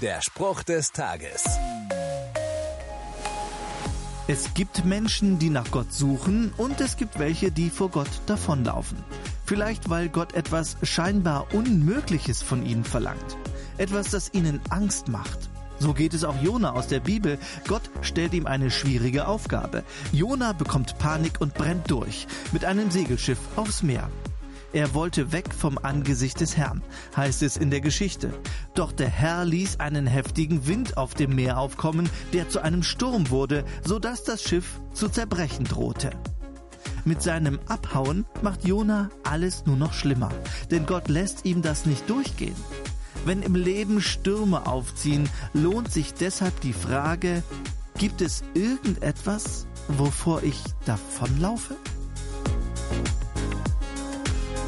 Der Spruch des Tages. Es gibt Menschen, die nach Gott suchen und es gibt welche, die vor Gott davonlaufen. Vielleicht weil Gott etwas scheinbar Unmögliches von ihnen verlangt. Etwas, das ihnen Angst macht. So geht es auch Jona aus der Bibel. Gott stellt ihm eine schwierige Aufgabe. Jona bekommt Panik und brennt durch mit einem Segelschiff aufs Meer. Er wollte weg vom Angesicht des Herrn, heißt es in der Geschichte. Doch der Herr ließ einen heftigen Wind auf dem Meer aufkommen, der zu einem Sturm wurde, so dass das Schiff zu zerbrechen drohte. Mit seinem Abhauen macht Jona alles nur noch schlimmer, denn Gott lässt ihm das nicht durchgehen. Wenn im Leben Stürme aufziehen, lohnt sich deshalb die Frage, gibt es irgendetwas, wovor ich davonlaufe?